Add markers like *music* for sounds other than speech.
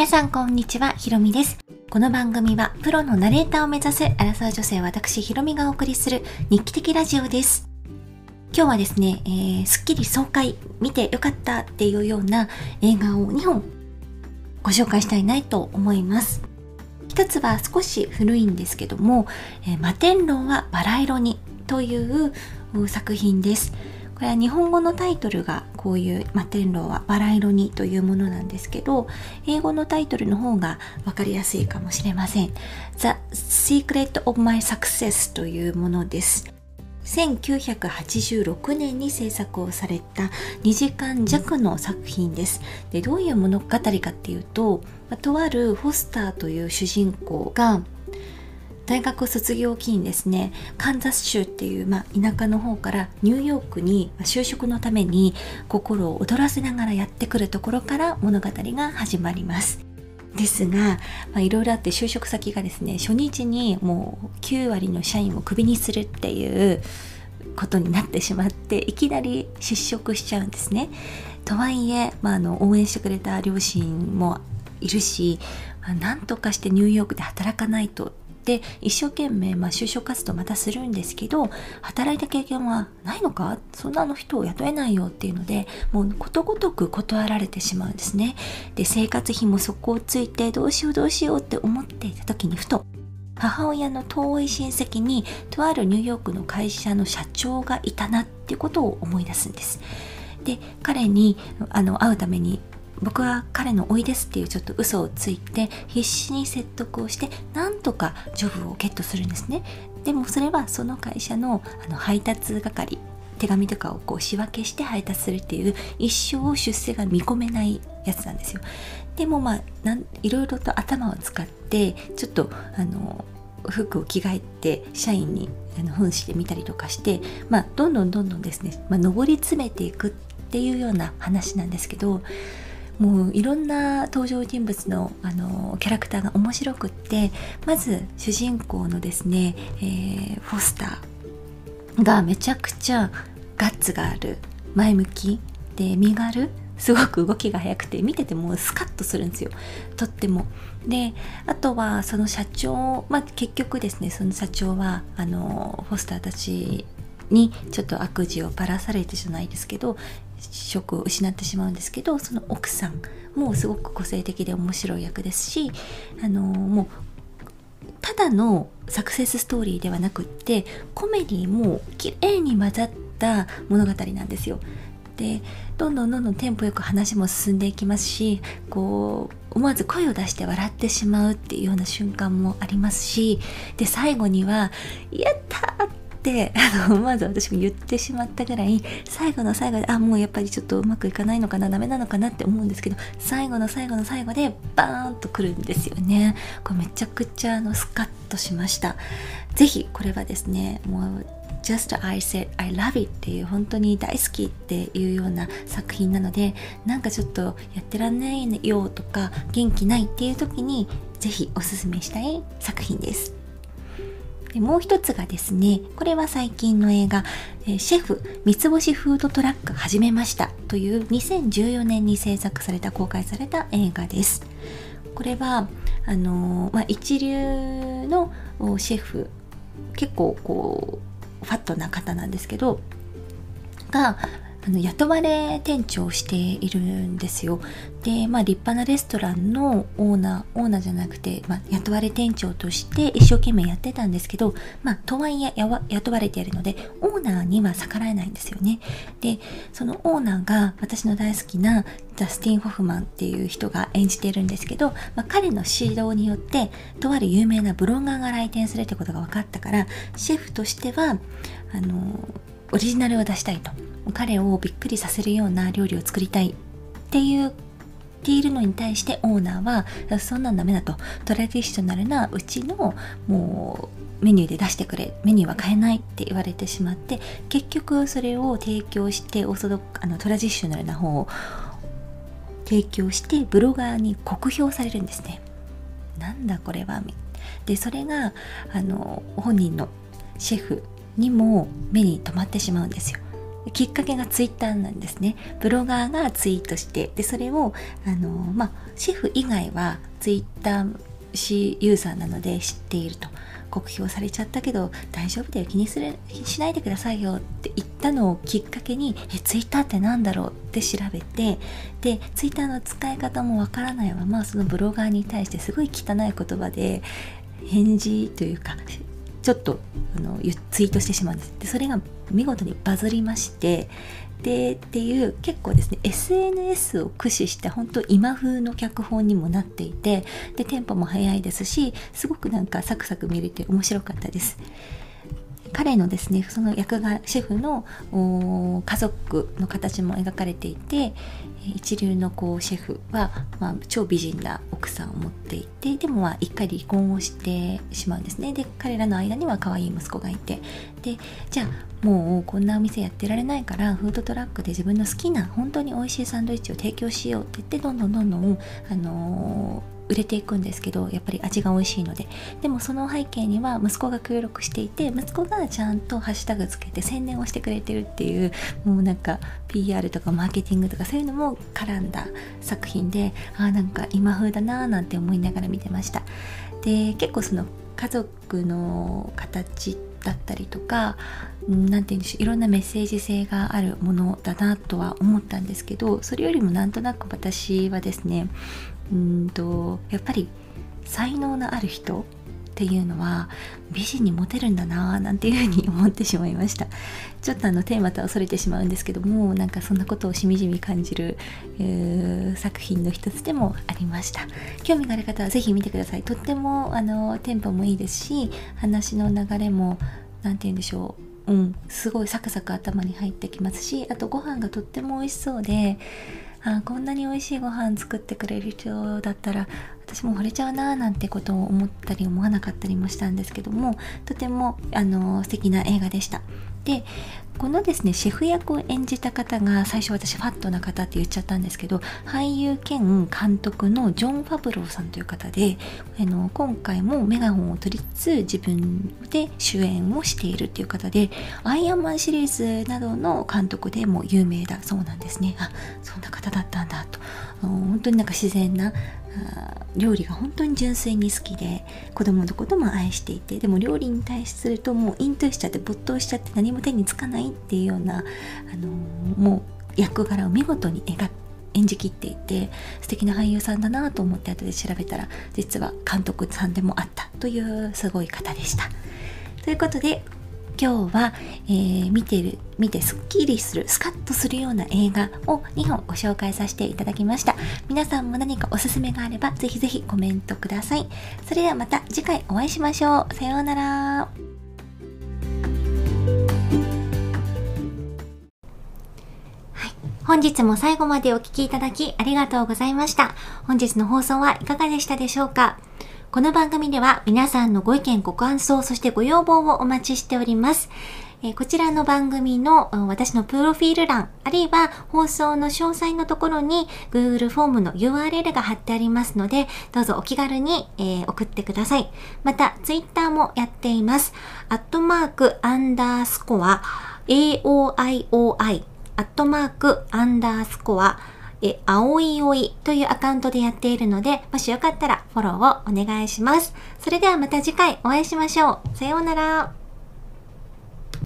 皆さんこんにちは、ひろみです。この番組はプロのナレーターを目指すアラサー女性私ひろみがお送りする日記的ラジオです。今日はですね、えー、スッキリ爽快見てよかったっていうような映画を2本ご紹介したいなと思います。一つは少し古いんですけども、えー、摩天楼はバラ色にという作品です。これは日本語のタイトルがこういう摩天楼はバラ色にというものなんですけど英語のタイトルの方が分かりやすいかもしれません。The Secret of My Success というものです。1986年に制作をされた2時間弱の作品です。でどういう物語かっていうととあるフォスターという主人公が大学卒業を機にですねカンザス州っていう、まあ、田舎の方からニューヨークに就職のために心を躍らせながらやってくるところから物語が始まります。ですが、まあ、いろいろあって就職先がですね初日にもう9割の社員をクビにするっていうことになってしまっていきなり失職しちゃうんですね。とはいえ、まあ、あの応援してくれた両親もいるし、まあ、なんとかしてニューヨークで働かないと一生懸命、まあ、就職活動またするんですけど働いた経験はないのか？そんなの人を雇えないよっていうのでもうことごとく断られてしまうんですね。で生活費も底をついてどうしようどうしようって思っていた時にふと母親の遠い親戚にとあるニューヨークの会社の社長がいたなっていうことを思い出すんです。で彼にあの会うために僕は彼の甥ですっていうちょっと嘘をついて必死に説得をしてなんとかジョブをゲットするんですね。でもそれはその会社のあの配達係手紙とかをこう仕分けして配達するっていう一生出世が見込めないやつなんですよ。でもまあなんいろいろと頭を使ってちょっとあの服を着替えて社員にあの扮してみたりとかして、まあ、どんどんどんどんですね、まあ、上り詰めていくっていうような話なんですけどもういろんな登場人物のあのキャラクターが面白くってまず主人公のですね、えー、フォスターがめちゃくちゃガッツがある前向きで身軽すごく動きが速くて見ててもスカッとするんですよ。とっても。であとはその社長まあ結局ですねその社長はあのフォスターたちにちょっと悪事をばらされてじゃないですけど職を失ってしまうんですけどその奥さんもすごく個性的で面白い役ですしあのもうただのサクセスストーリーではなくってコメディも綺麗に混ざった物語なんですよ。でどんどんどんどんテンポよく話も進んでいきますしこう思わず声を出して笑ってしまうっていうような瞬間もありますしで最後には「やった!」ってあの *laughs* まず私も言ってしまったぐらい最後の最後であもうやっぱりちょっとうまくいかないのかなダメなのかなって思うんですけど最後の最後の最後でバーンとくるんですよね。これめちゃくちゃあのスカッとしました。是非これはですねもう Just I said I love it っていう本当に大好きっていうような作品なのでなんかちょっとやってらんないよとか元気ないっていう時にぜひおすすめしたい作品です。でもう一つがですね、これは最近の映画、えシェフ三つ星フードトラック始めましたという2014年に制作された公開された映画です。これはあのまあ、一流のシェフ結構こうファットな方なんですけどがあの雇われ店長をしているんですよ。で、まあ立派なレストランのオーナー、オーナーじゃなくて、まあ、雇われ店長として一生懸命やってたんですけど、まあとはいえ雇われているので、オーナーには逆らえないんですよね。で、そのオーナーが私の大好きなダスティン・ホフマンっていう人が演じているんですけど、まあ、彼の指導によってとある有名なブロガーが来店するってことが分かったからシェフとしてはあのオリジナルを出したいと彼をびっくりさせるような料理を作りたいっていうているのに対してオーナーはそんなんダメだと。トラディショナルなうちのもうメニューで出してくれ。メニューは変えないって言われてしまって結局それを提供してオーソドあのトラディショナルな方を提供してブロガーに酷評されるんですね。なんだこれはでそれがあの本人のシェフにも目に留まってしまうんですよ。きっかけがツイッターなんですね。ブロガーがツイートして、で、それを、あの、まあ、シェフ以外はツイッターしユーザーなので知っていると。酷評されちゃったけど大丈夫だよ気にするしないでくださいよって言ったのをきっかけにえツイッターって何だろう？って調べてでツイッターの使い方もわからないままそのブロガーに対してすごい汚い言葉で返事というかちょっとあのツイートしてしまうんです。でそれが見事にバズりましてでっていう結構ですね SNS を駆使して本当今風の脚本にもなっていてでテンポも速いですしすごくなんかサクサク見れて面白かったです。彼のですねその役がシェフの家族の形も描かれていて一流のこうシェフは、まあ、超美人な奥さんを持っていてでも一回離婚をしてしまうんですね。で彼らの間には可愛い息子がいて。でじゃあもうこんなお店やってられないからフードトラックで自分の好きな本当に美味しいサンドイッチを提供しようって言ってどんどんどんどん、あのー売れていくんですけどやっぱり味が美味しいので。でもその背景には息子が協力していて息子がちゃんとハッシュタグつけて宣伝をしてくれてるっていうもうなんか PR とかマーケティングとかそういうのも絡んだ作品でああなんか今風だなーなんて思いながら見てました。で結構その家族の形だったりとか何て言うんでしょういろんなメッセージ性があるものだなとは思ったんですけどそれよりもなんとなく私はですねうんとやっぱり才能のある人っていうのは美人にモテるんだなぁなんていうふうに思ってしまいました。ちょっとあのテーマとはそれてしまうんですけどもなんかそんなことをしみじみ感じる、えー、作品の一つでもありました。興味がある方は是非見てください。とってもあのテンポもいいですし話の流れも何て言うんでしょう。うんすごいサクサク頭に入ってきますしあとご飯がとっても美味しそうであこんなに美味しいご飯作ってくれる人だったら私も惚れちゃうなーなんてことを思ったり思わなかったりもしたんですけどもとてもあの素敵な映画でした。でこのですねシェフ役を演じた方が最初私ファットな方って言っちゃったんですけど俳優兼監督のジョン・ファブローさんという方であの今回もメガホンを取りつつ自分で主演をしているっていう方でアイアンマンシリーズなどの監督でも有名だそうなんですね。あそんな方だったんだと。本当になんか自然な料理が本当に純粋に好きで子供のことも愛していてでも料理に対するともう隠遁しちゃって没頭しちゃって何も手につかないっていうような、あのもう役柄を見事に描く演じきっていて素敵な俳優さんだなと思って後で調べたら実は監督さんでもあったというすごい方でした。ということで今日は、えー、見てる見てすっきりするスカッとするような映画を2本ご紹介させていただきました。皆さんも何かおすすめがあればぜひぜひコメントください。それではまた次回お会いしましょう。さようなら。本日も最後までお聴きいただきありがとうございました。本日の放送はいかがでしたでしょうか？この番組では皆さんのご意見、ご感想、そしてご要望をお待ちしております。えこちらの番組の私のプロフィール欄、あるいは放送の詳細のところに Google フォームの URL が貼ってありますので、どうぞお気軽に、えー、送ってください。また、Twitter もやっています。アットマークアンダースコア AOIOI アットマークアンダースコアえ、あおいおいというアカウントでやっているので、もしよかったらフォローをお願いします。それではまた次回お会いしましょう。さようなら。